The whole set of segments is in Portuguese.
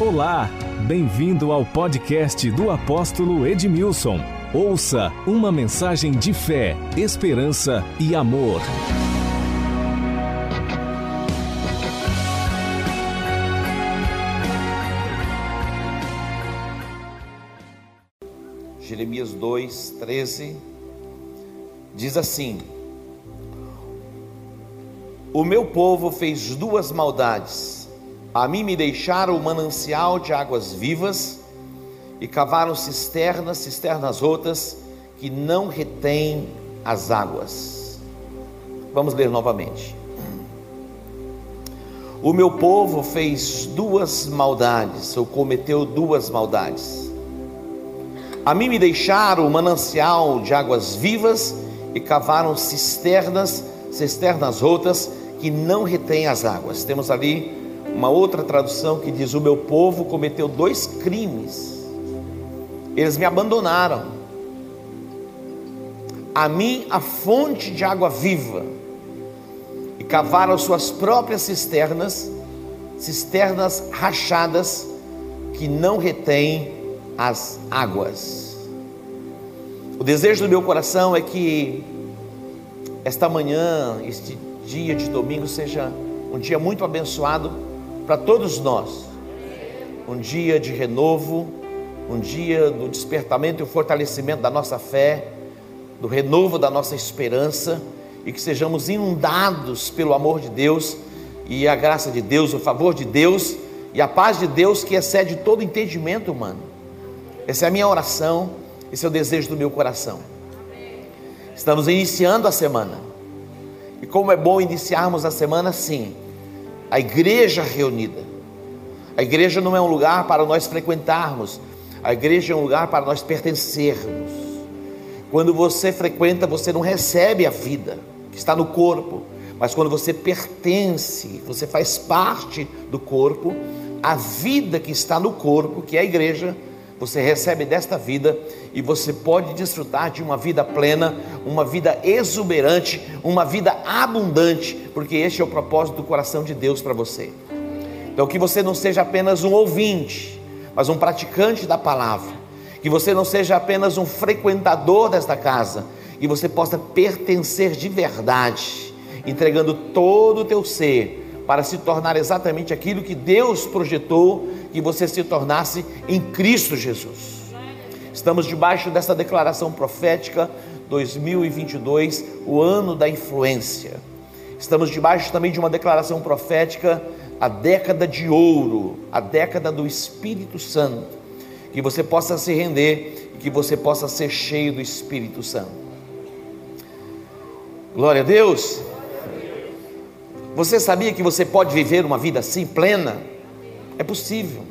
Olá, bem-vindo ao podcast do apóstolo Edmilson. Ouça uma mensagem de fé, esperança e amor. Jeremias 2, 13 diz assim: O meu povo fez duas maldades a mim me deixaram o manancial de águas vivas e cavaram cisternas, cisternas rotas que não retêm as águas. Vamos ler novamente. O meu povo fez duas maldades, ou cometeu duas maldades. A mim me deixaram o manancial de águas vivas e cavaram cisternas, cisternas rotas que não retêm as águas. Temos ali uma outra tradução que diz: O meu povo cometeu dois crimes. Eles me abandonaram. A mim, a fonte de água viva, e cavaram suas próprias cisternas, cisternas rachadas, que não retêm as águas. O desejo do meu coração é que esta manhã, este dia de domingo, seja um dia muito abençoado para todos nós. Um dia de renovo, um dia do despertamento e o fortalecimento da nossa fé, do renovo da nossa esperança e que sejamos inundados pelo amor de Deus e a graça de Deus, o favor de Deus e a paz de Deus que excede todo entendimento humano. Essa é a minha oração, esse é o desejo do meu coração. Estamos iniciando a semana. E como é bom iniciarmos a semana assim, a igreja reunida. A igreja não é um lugar para nós frequentarmos, a igreja é um lugar para nós pertencermos. Quando você frequenta, você não recebe a vida que está no corpo, mas quando você pertence, você faz parte do corpo, a vida que está no corpo, que é a igreja, você recebe desta vida e você pode desfrutar de uma vida plena, uma vida exuberante, uma vida abundante, porque este é o propósito do coração de Deus para você. Então, que você não seja apenas um ouvinte, mas um praticante da palavra, que você não seja apenas um frequentador desta casa, que você possa pertencer de verdade, entregando todo o teu ser para se tornar exatamente aquilo que Deus projetou que você se tornasse em Cristo Jesus. Estamos debaixo dessa declaração profética 2022, o ano da influência. Estamos debaixo também de uma declaração profética, a década de ouro, a década do Espírito Santo. Que você possa se render e que você possa ser cheio do Espírito Santo. Glória a Deus. Você sabia que você pode viver uma vida assim plena? É possível.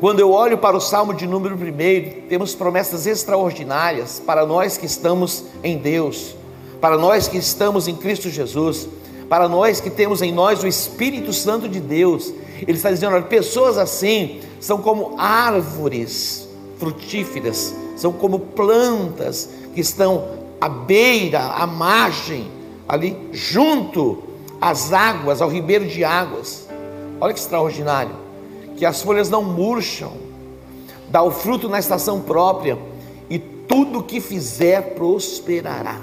Quando eu olho para o Salmo de número 1, temos promessas extraordinárias para nós que estamos em Deus, para nós que estamos em Cristo Jesus, para nós que temos em nós o Espírito Santo de Deus. Ele está dizendo: olha, pessoas assim são como árvores frutíferas, são como plantas que estão à beira, à margem, ali junto às águas, ao ribeiro de águas. Olha que extraordinário. Que as folhas não murcham, dá o fruto na estação própria, e tudo que fizer prosperará.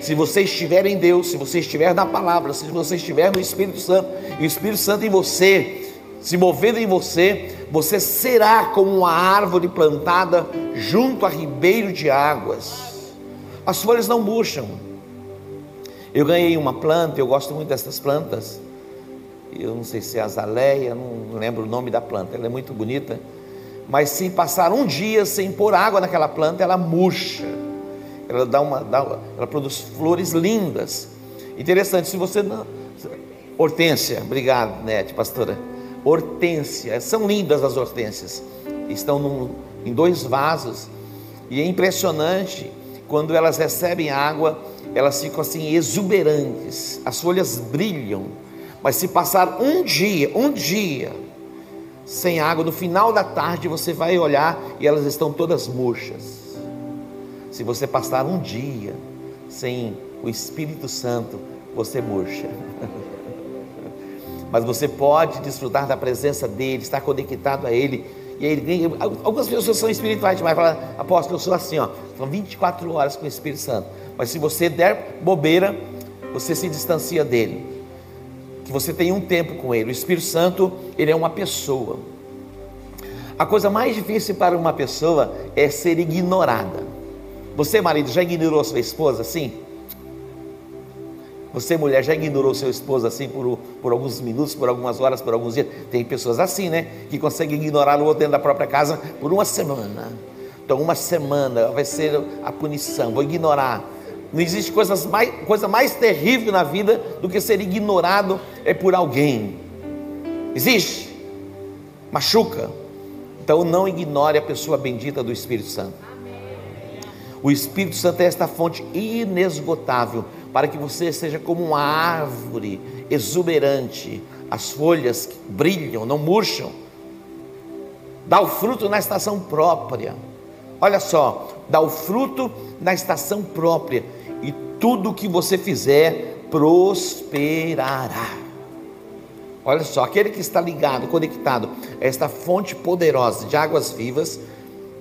Se você estiver em Deus, se você estiver na palavra, se você estiver no Espírito Santo, e o Espírito Santo em você, se movendo em você, você será como uma árvore plantada junto a ribeiro de águas. As folhas não murcham. Eu ganhei uma planta, eu gosto muito dessas plantas eu não sei se é azaleia, não lembro o nome da planta, ela é muito bonita, mas se passar um dia sem pôr água naquela planta, ela murcha, ela dá uma, dá, ela produz flores lindas. Interessante, se você não. Hortência, obrigado, Nete, pastora. Hortência, são lindas as hortênsias, estão num, em dois vasos, e é impressionante quando elas recebem água, elas ficam assim exuberantes, as folhas brilham mas se passar um dia, um dia, sem água, no final da tarde você vai olhar e elas estão todas murchas. Se você passar um dia sem o Espírito Santo, você murcha. mas você pode desfrutar da presença dele, estar conectado a ele. E. Algumas pessoas são espirituais demais, falam, apóstolo, eu sou assim, ó, são 24 horas com o Espírito Santo. Mas se você der bobeira, você se distancia dele. Que você tem um tempo com ele. O Espírito Santo, ele é uma pessoa. A coisa mais difícil para uma pessoa é ser ignorada. Você, marido, já ignorou sua esposa assim? Você, mulher, já ignorou seu esposo assim por, por alguns minutos, por algumas horas, por alguns dias? Tem pessoas assim, né? Que conseguem ignorar o outro dentro da própria casa por uma semana. Então, uma semana vai ser a punição, vou ignorar. Não existe coisas mais, coisa mais terrível na vida do que ser ignorado é por alguém. Existe? Machuca. Então não ignore a pessoa bendita do Espírito Santo. O Espírito Santo é esta fonte inesgotável para que você seja como uma árvore exuberante, as folhas brilham, não murcham, dá o fruto na estação própria. Olha só, dá o fruto na estação própria, tudo que você fizer prosperará. Olha só, aquele que está ligado, conectado a esta fonte poderosa de águas vivas,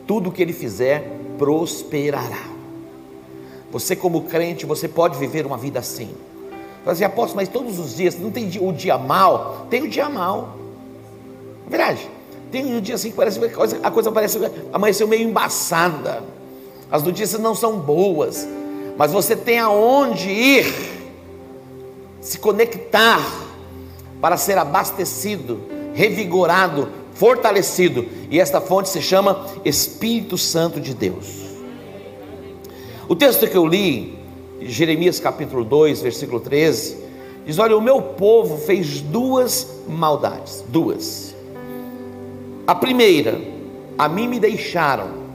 tudo que ele fizer prosperará. Você, como crente, você pode viver uma vida assim. Fala assim, apóstolo, mas todos os dias, não tem o dia mal? Tem o dia mal. É verdade. Tem um dia assim que parece a coisa, parece amanheceu meio embaçada. As notícias não são boas, mas você tem aonde ir, se conectar para ser abastecido, revigorado, fortalecido. E esta fonte se chama Espírito Santo de Deus. O texto que eu li, Jeremias capítulo 2, versículo 13, diz: Olha, o meu povo fez duas maldades, duas. A primeira, a mim me deixaram.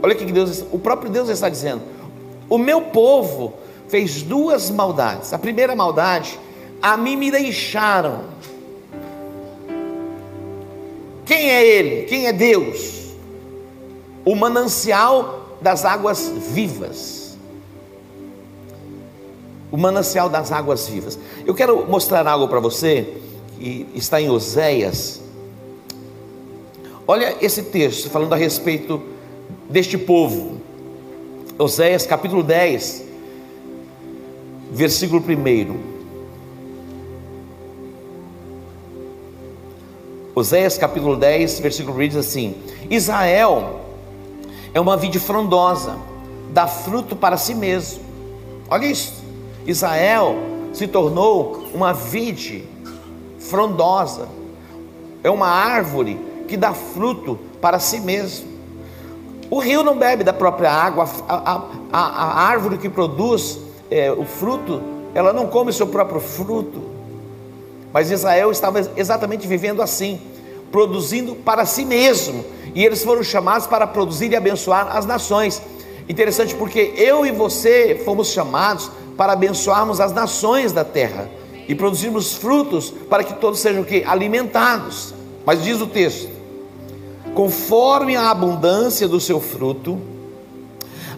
Olha o que Deus, o próprio Deus está dizendo. O meu povo fez duas maldades. A primeira maldade, a mim me deixaram. Quem é Ele? Quem é Deus? O manancial das águas vivas. O manancial das águas vivas. Eu quero mostrar algo para você que está em Oséias. Olha esse texto falando a respeito deste povo. Oséias capítulo 10, versículo 1. Oséias capítulo 10, versículo 1 diz assim: Israel é uma vide frondosa, dá fruto para si mesmo. Olha isso. Israel se tornou uma vide frondosa, é uma árvore que dá fruto para si mesmo. O rio não bebe da própria água, a, a, a, a árvore que produz é, o fruto, ela não come seu próprio fruto. Mas Israel estava exatamente vivendo assim, produzindo para si mesmo e eles foram chamados para produzir e abençoar as nações. Interessante porque eu e você fomos chamados para abençoarmos as nações da terra e produzirmos frutos para que todos sejam que alimentados. Mas diz o texto: conforme a abundância do seu fruto,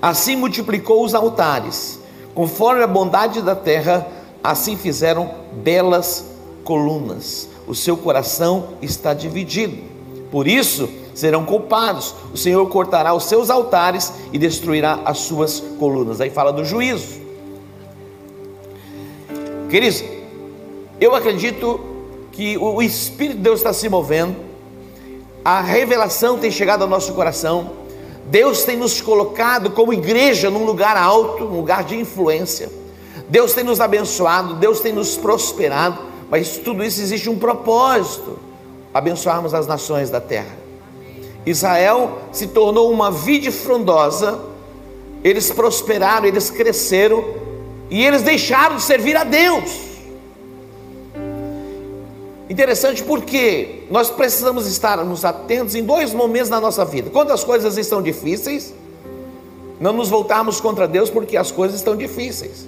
assim multiplicou os altares, conforme a bondade da terra, assim fizeram belas colunas. O seu coração está dividido. Por isso, serão culpados. O Senhor cortará os seus altares e destruirá as suas colunas. Aí fala do juízo. Queridos, eu acredito que o Espírito de Deus está se movendo, a revelação tem chegado ao nosso coração, Deus tem nos colocado como igreja num lugar alto, num lugar de influência. Deus tem nos abençoado, Deus tem nos prosperado, mas tudo isso existe um propósito: abençoarmos as nações da terra. Israel se tornou uma vide frondosa, eles prosperaram, eles cresceram e eles deixaram de servir a Deus. Interessante porque nós precisamos estarmos atentos em dois momentos na nossa vida. Quando as coisas estão difíceis, não nos voltarmos contra Deus porque as coisas estão difíceis.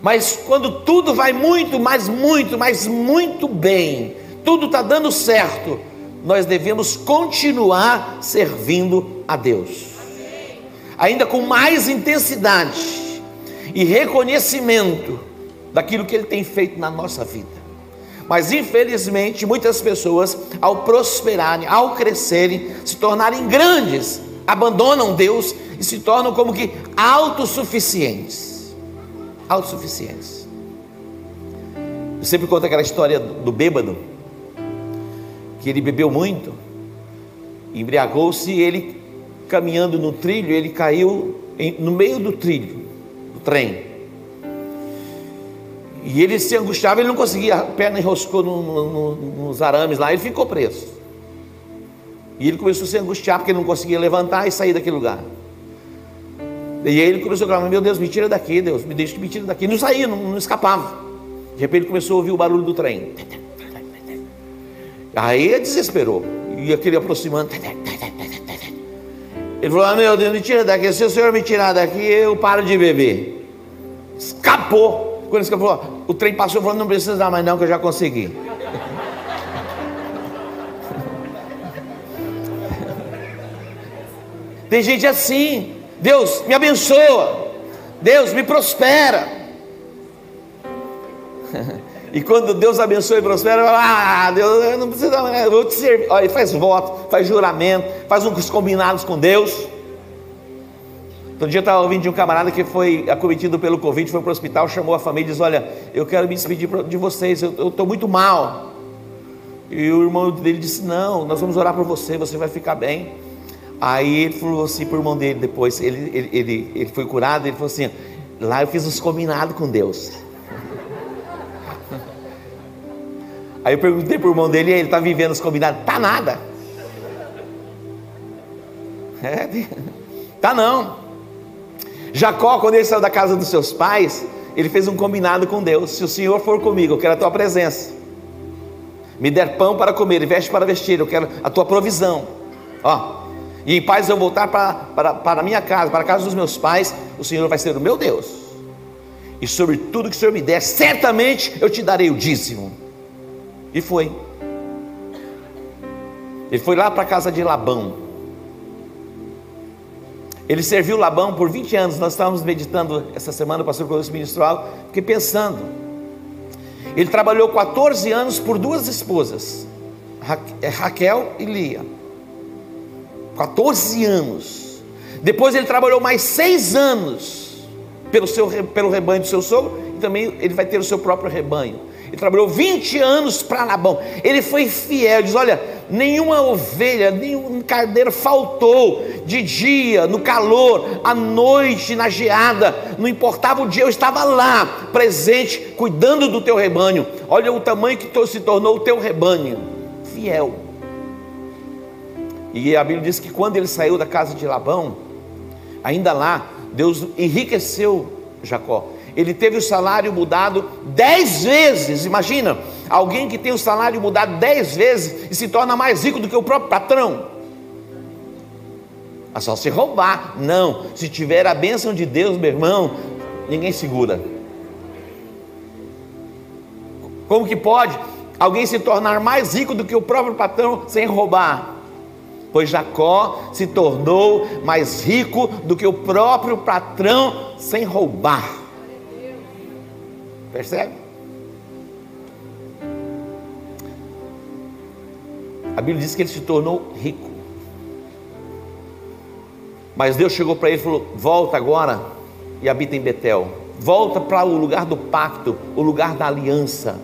Mas quando tudo vai muito, mas muito, mas muito bem, tudo está dando certo, nós devemos continuar servindo a Deus, ainda com mais intensidade e reconhecimento daquilo que Ele tem feito na nossa vida. Mas infelizmente, muitas pessoas, ao prosperarem, ao crescerem, se tornarem grandes, abandonam Deus e se tornam como que autossuficientes. Autossuficientes. Eu sempre conto aquela história do bêbado, que ele bebeu muito, embriagou-se e ele, caminhando no trilho, ele caiu no meio do trilho, do trem. E ele se angustiava, ele não conseguia, a perna enroscou no, no, nos arames lá, ele ficou preso. E ele começou a se angustiar porque ele não conseguia levantar e sair daquele lugar. E aí ele começou a clamar: Meu Deus, me tira daqui, Deus, me deixa, me tira daqui. Não saía, não, não escapava. De repente começou a ouvir o barulho do trem. Aí ele desesperou. E aquele aproximando. Ele falou: ah, Meu Deus, me tira daqui. Se o senhor me tirar daqui, eu paro de beber. Escapou. Quando ele falou, o trem passou, falou, não precisa dar mais não, que eu já consegui. Tem gente assim, Deus me abençoa, Deus me prospera. E quando Deus abençoa e prospera, fala, ah, Deus, eu não preciso, eu vou te servir. Olha, faz voto, faz juramento, faz uns combinados com Deus. Outro dia eu estava ouvindo de um camarada que foi acometido pelo Covid, foi para o hospital, chamou a família e disse: Olha, eu quero me despedir de vocês, eu estou muito mal. E o irmão dele disse: Não, nós vamos orar por você, você vai ficar bem. Aí ele falou assim para o irmão dele depois, ele, ele, ele, ele foi curado, ele falou assim: Lá eu fiz uns combinados com Deus. Aí eu perguntei para o irmão dele, ele está vivendo os combinados? Tá nada. É, tá não. Jacó, quando ele saiu da casa dos seus pais, ele fez um combinado com Deus: se o Senhor for comigo, eu quero a tua presença. Me der pão para comer e veste para vestir, eu quero a tua provisão. Ó, e em paz eu voltar para, para, para a minha casa, para a casa dos meus pais, o Senhor vai ser o meu Deus. E sobre tudo que o Senhor me der, certamente eu te darei o dízimo. E foi. Ele foi lá para a casa de Labão. Ele serviu Labão por 20 anos. Nós estávamos meditando essa semana, o pastor Colosso ministral, fiquei pensando. Ele trabalhou 14 anos por duas esposas, é, Raquel e Lia. 14 anos. Depois ele trabalhou mais seis anos pelo, seu, pelo rebanho do seu sogro, e também ele vai ter o seu próprio rebanho. Ele trabalhou 20 anos para Labão. Ele foi fiel, diz: Olha, nenhuma ovelha, nenhum carneiro faltou de dia, no calor, à noite, na geada, não importava o dia, eu estava lá, presente, cuidando do teu rebanho. Olha o tamanho que se tornou o teu rebanho, fiel. E a Bíblia diz que quando ele saiu da casa de Labão, ainda lá, Deus enriqueceu Jacó ele teve o salário mudado dez vezes. Imagina, alguém que tem o salário mudado dez vezes e se torna mais rico do que o próprio patrão. É só se roubar. Não, se tiver a bênção de Deus, meu irmão, ninguém segura. Como que pode alguém se tornar mais rico do que o próprio patrão sem roubar? Pois Jacó se tornou mais rico do que o próprio patrão sem roubar. Percebe? A Bíblia diz que ele se tornou rico. Mas Deus chegou para ele e falou: Volta agora e habita em Betel. Volta para o lugar do pacto, o lugar da aliança.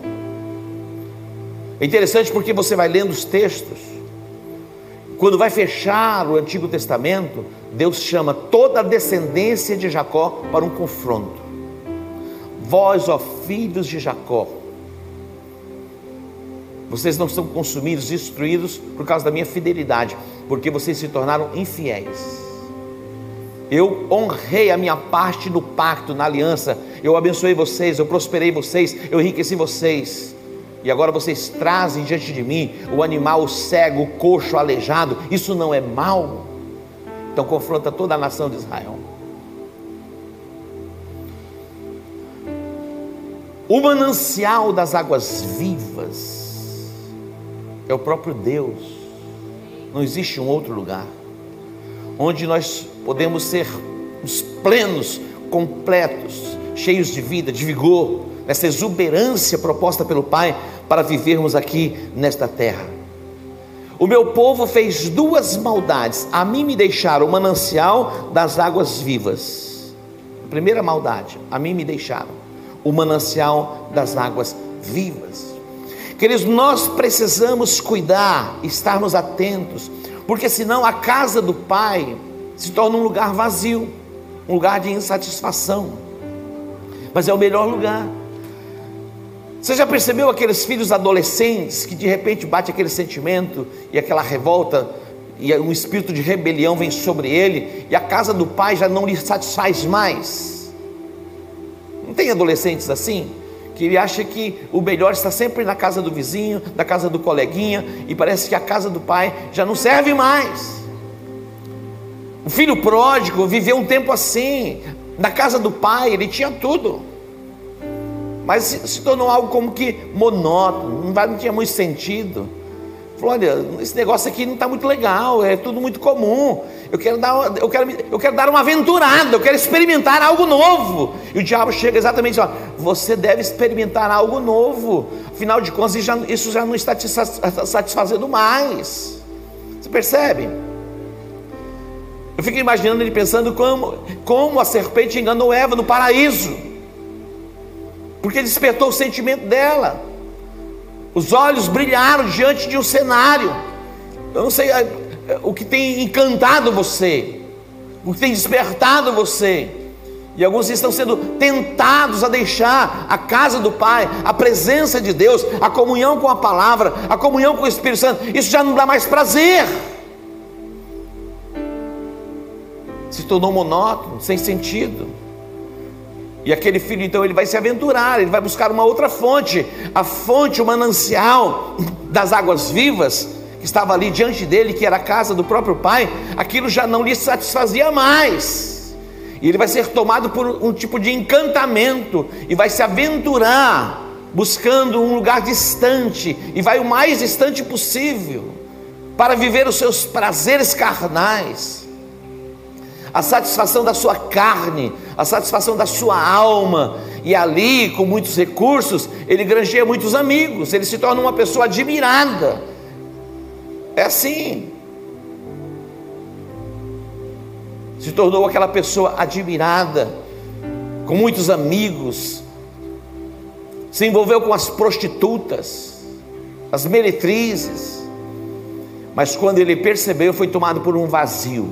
É interessante porque você vai lendo os textos. Quando vai fechar o Antigo Testamento, Deus chama toda a descendência de Jacó para um confronto. Vós, ó filhos de Jacó, vocês não são consumidos, destruídos por causa da minha fidelidade, porque vocês se tornaram infiéis. Eu honrei a minha parte no pacto, na aliança. Eu abençoei vocês, eu prosperei vocês, eu enriqueci vocês. E agora vocês trazem diante de mim o animal o cego, o coxo, o aleijado. Isso não é mal? Então confronta toda a nação de Israel. O manancial das águas vivas é o próprio Deus. Não existe um outro lugar onde nós podemos ser os plenos, completos, cheios de vida, de vigor, nessa exuberância proposta pelo Pai para vivermos aqui nesta terra. O meu povo fez duas maldades. A mim me deixaram o manancial das águas vivas. A primeira maldade, a mim me deixaram o manancial das águas vivas. Queridos, nós precisamos cuidar, estarmos atentos, porque senão a casa do Pai se torna um lugar vazio, um lugar de insatisfação. Mas é o melhor lugar. Você já percebeu aqueles filhos adolescentes que de repente bate aquele sentimento e aquela revolta e um espírito de rebelião vem sobre ele e a casa do pai já não lhe satisfaz mais? Não tem adolescentes assim? Que ele acha que o melhor está sempre na casa do vizinho, na casa do coleguinha, e parece que a casa do pai já não serve mais. O filho pródigo viveu um tempo assim, na casa do pai, ele tinha tudo mas se, tornou algo como que monótono, não tinha muito sentido. Falou, olha, esse negócio aqui não está muito legal, é tudo muito comum. Eu quero, dar, eu, quero, eu quero dar uma aventurada, eu quero experimentar algo novo. E o diabo chega exatamente assim: você deve experimentar algo novo. Afinal de contas, isso já, isso já não está te satisfazendo mais. Você percebe? Eu fico imaginando ele pensando como, como a serpente enganou Eva no paraíso porque despertou o sentimento dela. Os olhos brilharam diante de um cenário. Eu não sei o que tem encantado você, o que tem despertado você. E alguns estão sendo tentados a deixar a casa do Pai, a presença de Deus, a comunhão com a palavra, a comunhão com o Espírito Santo. Isso já não dá mais prazer. Se tornou monótono, sem sentido. E aquele filho então ele vai se aventurar, ele vai buscar uma outra fonte, a fonte, o manancial das águas vivas estava ali diante dele, que era a casa do próprio pai, aquilo já não lhe satisfazia mais. E ele vai ser tomado por um tipo de encantamento e vai se aventurar buscando um lugar distante e vai o mais distante possível para viver os seus prazeres carnais a satisfação da sua carne, a satisfação da sua alma. E ali, com muitos recursos, ele granjeia muitos amigos, ele se torna uma pessoa admirada. É assim. Se tornou aquela pessoa admirada, com muitos amigos, se envolveu com as prostitutas, as meretrizes, mas quando ele percebeu, foi tomado por um vazio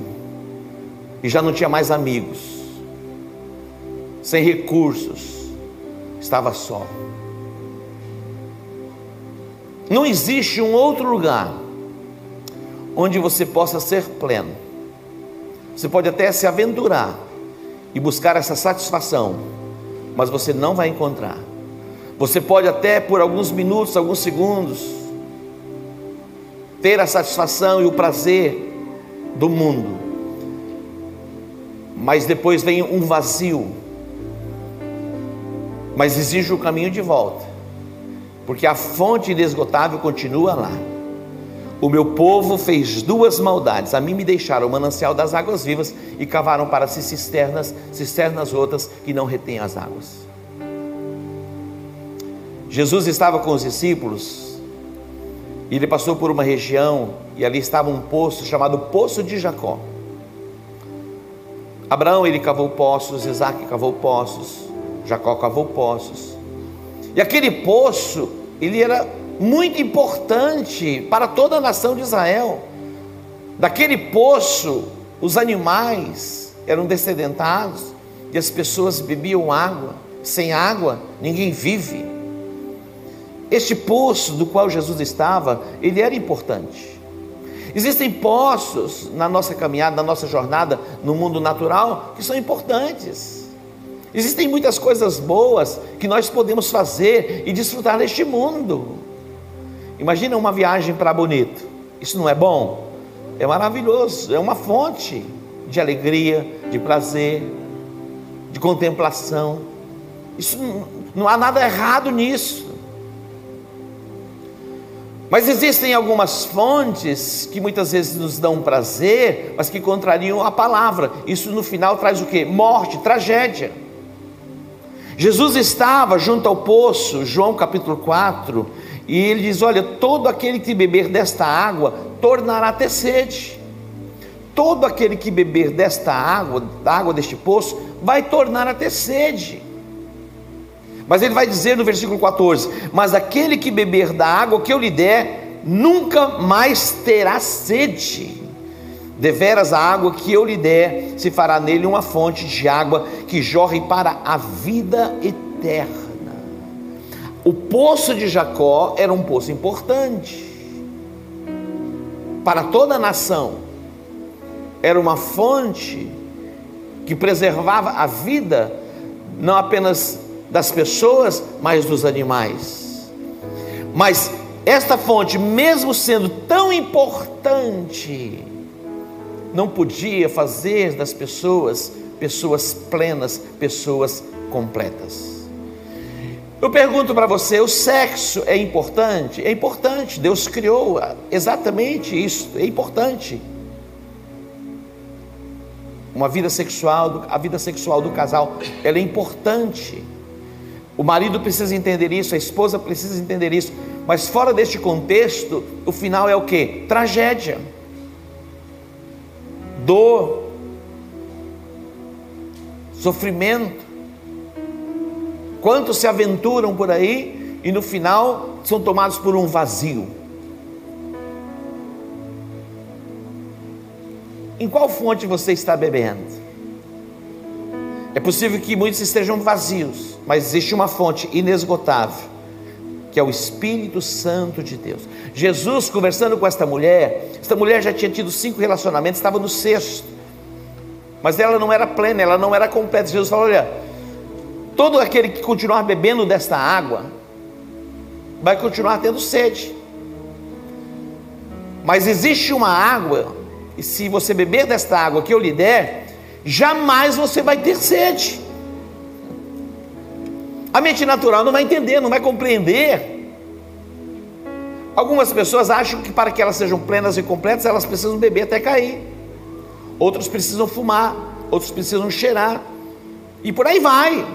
e já não tinha mais amigos, sem recursos, estava só. Não existe um outro lugar onde você possa ser pleno. Você pode até se aventurar e buscar essa satisfação, mas você não vai encontrar. Você pode até por alguns minutos, alguns segundos, ter a satisfação e o prazer do mundo, mas depois vem um vazio, mas exige o caminho de volta, porque a fonte inesgotável continua lá. O meu povo fez duas maldades, a mim me deixaram o manancial das águas vivas e cavaram para si cisternas, cisternas outras que não retêm as águas. Jesus estava com os discípulos e ele passou por uma região e ali estava um poço chamado Poço de Jacó. Abraão ele cavou poços, Isaac cavou poços, Jacó cavou poços. E aquele poço, ele era muito importante para toda a nação de Israel. Daquele poço, os animais eram descedentados e as pessoas bebiam água. Sem água, ninguém vive. Este poço do qual Jesus estava, ele era importante. Existem poços na nossa caminhada, na nossa jornada no mundo natural que são importantes. Existem muitas coisas boas que nós podemos fazer e desfrutar neste mundo. Imagina uma viagem para Bonito. Isso não é bom? É maravilhoso, é uma fonte de alegria, de prazer, de contemplação. Isso não há nada errado nisso. Mas existem algumas fontes que muitas vezes nos dão prazer, mas que contrariam a palavra. Isso no final traz o que? Morte, tragédia. Jesus estava junto ao poço, João capítulo 4, e ele diz: Olha, todo aquele que beber desta água tornará a ter sede. Todo aquele que beber desta água, da água deste poço, vai tornar a ter sede. Mas ele vai dizer no versículo 14: Mas aquele que beber da água que eu lhe der, nunca mais terá sede. Deveras a água que eu lhe der, se fará nele uma fonte de água que jorre para a vida eterna. O poço de Jacó era um poço importante para toda a nação. Era uma fonte que preservava a vida não apenas das pessoas, mas dos animais. Mas esta fonte, mesmo sendo tão importante, não podia fazer das pessoas pessoas plenas, pessoas completas. Eu pergunto para você: o sexo é importante? É importante, Deus criou exatamente isso, é importante. Uma vida sexual, a vida sexual do casal, ela é importante. O marido precisa entender isso, a esposa precisa entender isso, mas fora deste contexto, o final é o que? Tragédia dor, sofrimento. Quantos se aventuram por aí e no final são tomados por um vazio? Em qual fonte você está bebendo? É possível que muitos estejam vazios, mas existe uma fonte inesgotável que é o Espírito Santo de Deus. Jesus, conversando com esta mulher, esta mulher já tinha tido cinco relacionamentos, estava no sexto, mas ela não era plena, ela não era completa. Jesus falou: Olha, todo aquele que continuar bebendo desta água, vai continuar tendo sede. Mas existe uma água, e se você beber desta água que eu lhe der, jamais você vai ter sede. A mente natural não vai entender, não vai compreender. Algumas pessoas acham que para que elas sejam plenas e completas, elas precisam beber até cair. Outros precisam fumar, outros precisam cheirar. E por aí vai.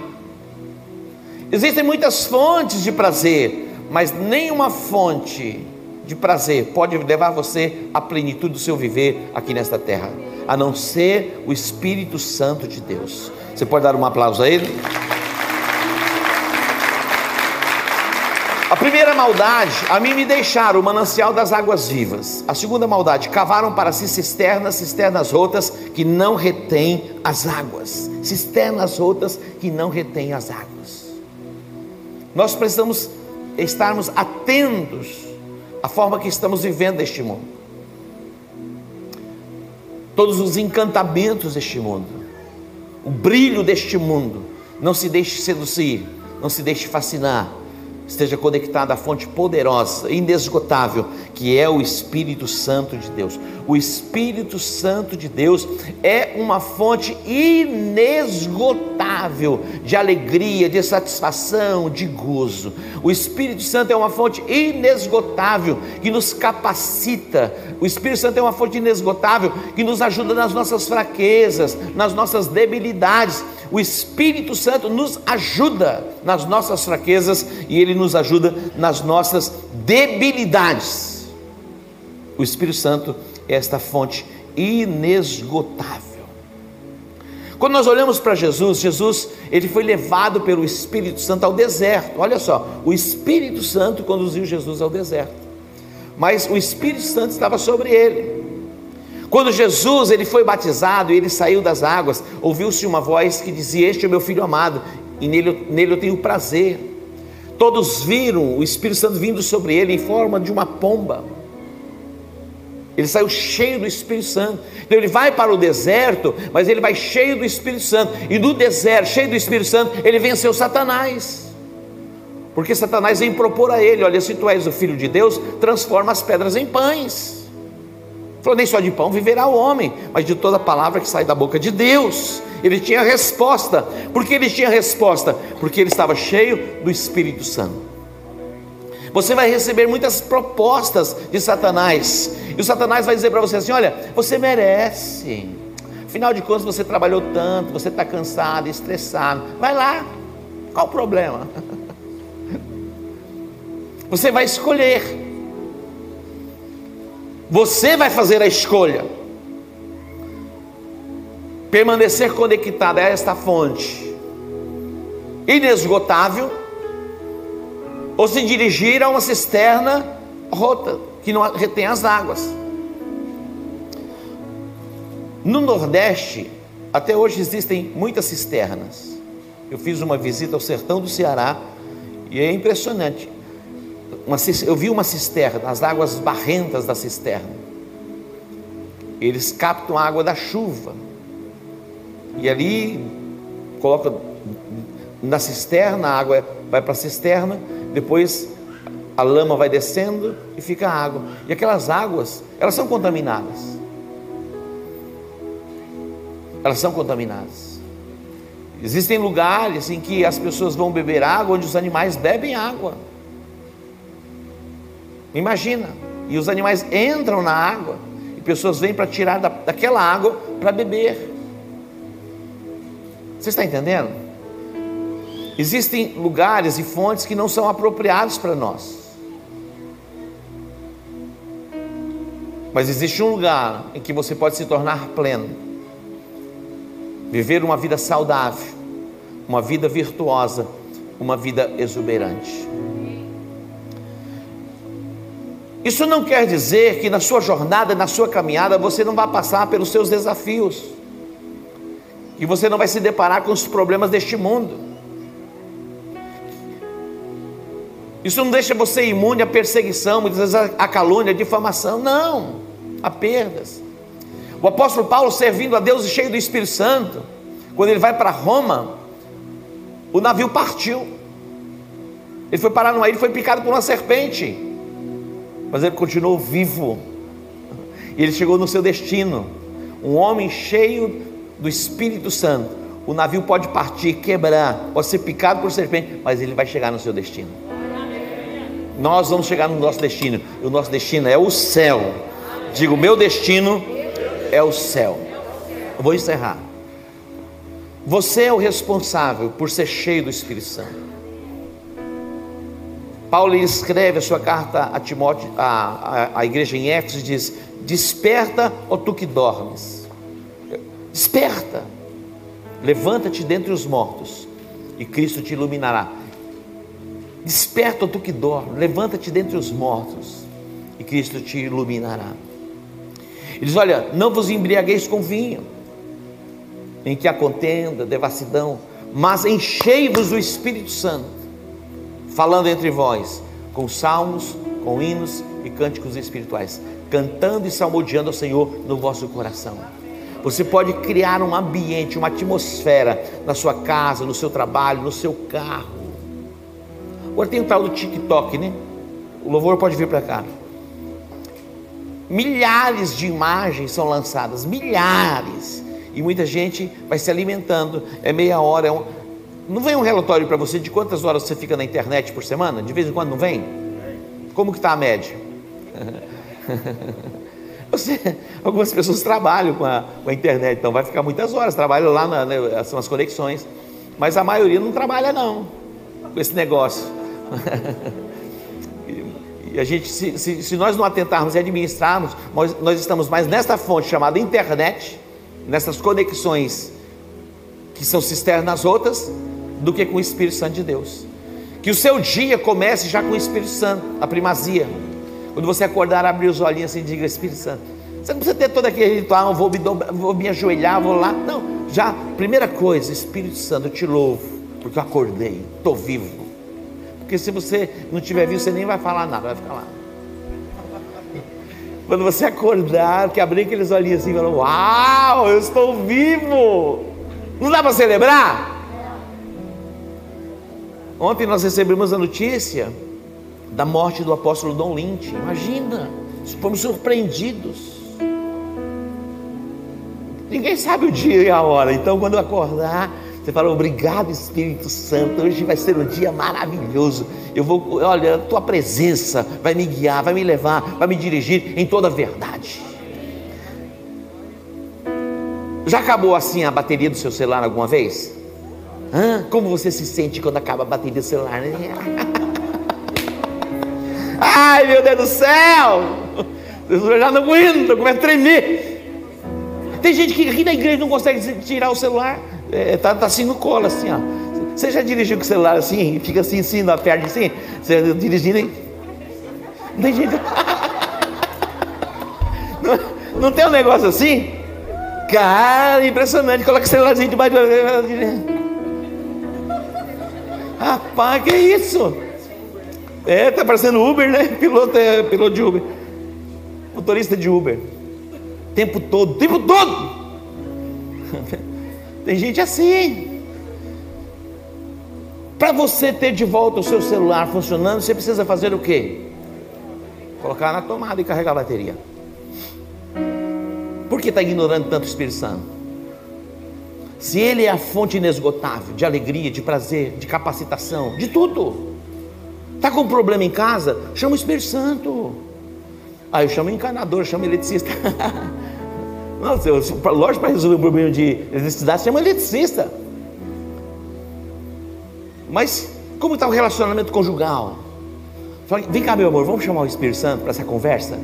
Existem muitas fontes de prazer, mas nenhuma fonte de prazer pode levar você à plenitude do seu viver aqui nesta terra, a não ser o Espírito Santo de Deus. Você pode dar um aplauso a ele? A primeira maldade, a mim me deixaram o manancial das águas vivas. A segunda maldade, cavaram para si cisternas, cisternas rotas que não retêm as águas. Cisternas rotas que não retêm as águas. Nós precisamos estarmos atentos à forma que estamos vivendo este mundo. Todos os encantamentos deste mundo, o brilho deste mundo, não se deixe seduzir, não se deixe fascinar esteja conectado à fonte poderosa, inesgotável, que é o Espírito Santo de Deus. O Espírito Santo de Deus é uma fonte inesgotável de alegria, de satisfação, de gozo. O Espírito Santo é uma fonte inesgotável que nos capacita. O Espírito Santo é uma fonte inesgotável que nos ajuda nas nossas fraquezas, nas nossas debilidades. O Espírito Santo nos ajuda nas nossas fraquezas e ele nos ajuda nas nossas debilidades. O Espírito Santo é esta fonte inesgotável. Quando nós olhamos para Jesus, Jesus ele foi levado pelo Espírito Santo ao deserto. Olha só, o Espírito Santo conduziu Jesus ao deserto. Mas o Espírito Santo estava sobre ele. Quando Jesus ele foi batizado e ele saiu das águas, ouviu-se uma voz que dizia: Este é meu filho amado, e nele, nele eu tenho prazer. Todos viram o Espírito Santo vindo sobre ele em forma de uma pomba. Ele saiu cheio do Espírito Santo. Então ele vai para o deserto, mas ele vai cheio do Espírito Santo. E no deserto, cheio do Espírito Santo, ele venceu Satanás. Porque Satanás vem propor a ele: olha, se tu és o filho de Deus, transforma as pedras em pães. Falou: nem só de pão viverá o homem, mas de toda palavra que sai da boca de Deus. Ele tinha resposta. Por que ele tinha resposta? Porque ele estava cheio do Espírito Santo. Você vai receber muitas propostas de Satanás. E o Satanás vai dizer para você assim: olha, você merece. Afinal de contas, você trabalhou tanto, você está cansado, estressado. Vai lá, Qual o problema? Você vai escolher. Você vai fazer a escolha. Permanecer conectado a esta fonte inesgotável ou se dirigir a uma cisterna rota que não retém as águas. No Nordeste, até hoje existem muitas cisternas. Eu fiz uma visita ao sertão do Ceará e é impressionante. Uma, eu vi uma cisterna, as águas barrentas da cisterna. Eles captam a água da chuva e ali colocam na cisterna, a água vai para a cisterna, depois a lama vai descendo e fica a água. E aquelas águas, elas são contaminadas. Elas são contaminadas. Existem lugares em que as pessoas vão beber água, onde os animais bebem água. Imagina, e os animais entram na água, e pessoas vêm para tirar da, daquela água para beber. Você está entendendo? Existem lugares e fontes que não são apropriados para nós. Mas existe um lugar em que você pode se tornar pleno, viver uma vida saudável, uma vida virtuosa, uma vida exuberante. Isso não quer dizer que na sua jornada, na sua caminhada, você não vai passar pelos seus desafios, que você não vai se deparar com os problemas deste mundo. Isso não deixa você imune à perseguição, muitas vezes à calúnia, à difamação. Não, a perdas. O apóstolo Paulo, servindo a Deus e cheio do Espírito Santo, quando ele vai para Roma, o navio partiu. Ele foi parar numa ilha e foi picado por uma serpente. Mas ele continuou vivo. E ele chegou no seu destino. Um homem cheio do Espírito Santo. O navio pode partir, quebrar, pode ser picado por serpente, mas ele vai chegar no seu destino. Nós vamos chegar no nosso destino. O nosso destino é o céu. Digo, meu destino é o céu. Eu vou encerrar. Você é o responsável por ser cheio do Espírito Santo. Paulo escreve a sua carta a Timóteo, a, a, a igreja em Éfeso, e diz: Desperta, ó tu que dormes. Desperta, levanta-te dentre os mortos, e Cristo te iluminará. Desperta tu que dorme, levanta-te dentre os mortos, e Cristo te iluminará. Ele diz: Olha, não vos embriagueis com vinho, em que há contenda, devassidão, mas enchei-vos do Espírito Santo, falando entre vós, com salmos, com hinos e cânticos espirituais, cantando e salmodiando ao Senhor no vosso coração. Você pode criar um ambiente, uma atmosfera na sua casa, no seu trabalho, no seu carro Agora tem o tal do TikTok, né? O louvor pode vir para cá. Milhares de imagens são lançadas, milhares. E muita gente vai se alimentando. É meia hora. É um... Não vem um relatório para você de quantas horas você fica na internet por semana? De vez em quando não vem? Como que está a média? Você, algumas pessoas trabalham com a, com a, internet, então vai ficar muitas horas, trabalham lá, na, né, são as conexões, mas a maioria não trabalha não, com esse negócio. e a gente, se, se, se, nós não atentarmos e administrarmos, nós, nós estamos mais nessa fonte chamada internet, nessas conexões que são cisternas outras, do que com o Espírito Santo de Deus. Que o seu dia comece já com o Espírito Santo, a primazia. Quando você acordar, abrir os olhinhos assim e diga: Espírito Santo. Você não precisa ter todo aquele ritual, vou me, vou me ajoelhar, vou lá. Não, já, primeira coisa, Espírito Santo, eu te louvo, porque eu acordei, estou vivo porque se você não tiver visto, você nem vai falar nada, vai ficar lá. Quando você acordar, que abrir aqueles olhinhos assim e falar, uau, eu estou vivo! Não dá para celebrar? Ontem nós recebemos a notícia da morte do apóstolo Dom Lynch. Imagina, fomos surpreendidos. Ninguém sabe o dia e a hora, então quando acordar, você fala, obrigado Espírito Santo, hoje vai ser um dia maravilhoso. Eu vou, olha, a tua presença vai me guiar, vai me levar, vai me dirigir em toda a verdade. Já acabou assim a bateria do seu celular alguma vez? Hã? Como você se sente quando acaba a bateria do celular? Né? Ai, meu Deus do céu! Eu já não aguento, começa a tremer. Tem gente que aqui na igreja não consegue tirar o celular, é, tá, tá assim no colo, assim, ó. Você já dirigiu com o celular assim, fica assim, assim, na perna assim? Você dirigindo aí? Não tem jeito. Não, não tem um negócio assim? Cara, impressionante. Coloca o celularzinho debaixo do. Rapaz, que isso? É, tá parecendo Uber, né? Piloto, é, piloto de Uber. Motorista de Uber. Tempo todo, tempo todo. Tem gente assim. Para você ter de volta o seu celular funcionando, você precisa fazer o quê? Colocar na tomada e carregar a bateria. Por que está ignorando tanto o Espírito Santo? Se Ele é a fonte inesgotável de alegria, de prazer, de capacitação, de tudo. Está com um problema em casa? Chama o Espírito Santo. Ah, eu chamo encanador, chamo eletricista. Eu, lógico, para resolver o problema de eletricidade, chama eletricista. Mas como está o relacionamento conjugal? Vem cá, meu amor, vamos chamar o Espírito Santo para essa conversa?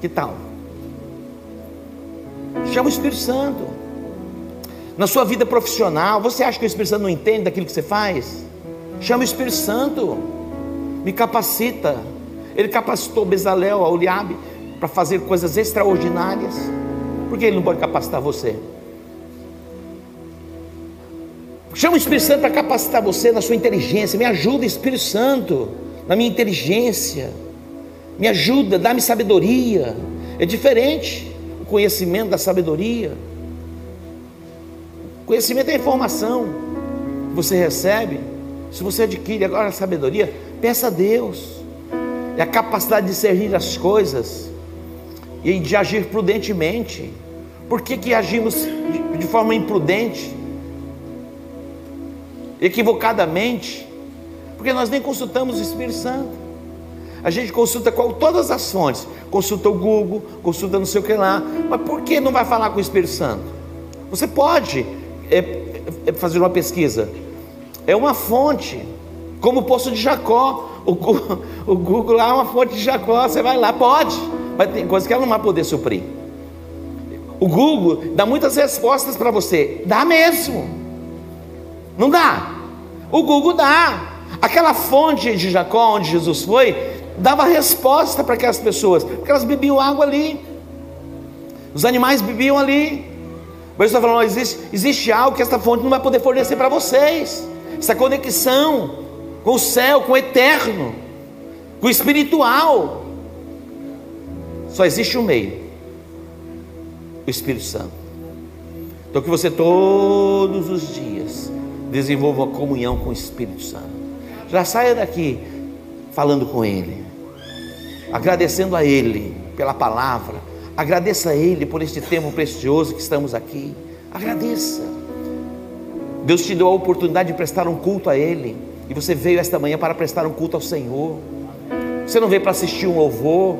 Que tal? Chama o Espírito Santo na sua vida profissional, você acha que o Espírito Santo não entende daquilo que você faz? Chama o Espírito Santo, me capacita. Ele capacitou Bezalel, Oliabe, para fazer coisas extraordinárias. Por que ele não pode capacitar você? Chama o Espírito Santo para capacitar você na sua inteligência. Me ajuda, Espírito Santo, na minha inteligência. Me ajuda, dá-me sabedoria. É diferente o conhecimento da sabedoria. Conhecimento é informação que você recebe. Se você adquire agora a sabedoria, peça a Deus. É a capacidade de discernir as coisas e de agir prudentemente. Por que, que agimos de, forma imprudente? Equivocadamente? Porque nós nem consultamos o Espírito Santo. A gente consulta qual, todas as fontes, consulta o Google, consulta não sei o que lá, mas por que não vai falar com o Espírito Santo? Você pode é, é fazer uma pesquisa. É uma fonte, como o poço de Jacó. O, o Google lá é uma fonte de Jacó. Você vai lá, pode, mas tem coisas que ela não vai poder suprir. O Google dá muitas respostas para você, dá mesmo. Não dá? O Google dá. Aquela fonte de Jacó, onde Jesus foi, dava resposta para aquelas pessoas, porque elas bebiam água ali, os animais bebiam ali, mas está falando, existe, existe algo que esta fonte não vai poder fornecer para vocês. Essa conexão com o céu, com o eterno, com o espiritual. Só existe um meio: o Espírito Santo. Então que você todos os dias desenvolva uma comunhão com o Espírito Santo. Já saia daqui falando com Ele, agradecendo a Ele pela palavra Agradeça a Ele por este tempo precioso que estamos aqui. Agradeça. Deus te deu a oportunidade de prestar um culto a Ele. E você veio esta manhã para prestar um culto ao Senhor. Você não veio para assistir um louvor.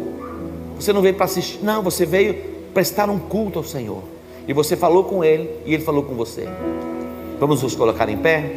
Você não veio para assistir. Não, você veio prestar um culto ao Senhor. E você falou com Ele e Ele falou com você. Vamos nos colocar em pé?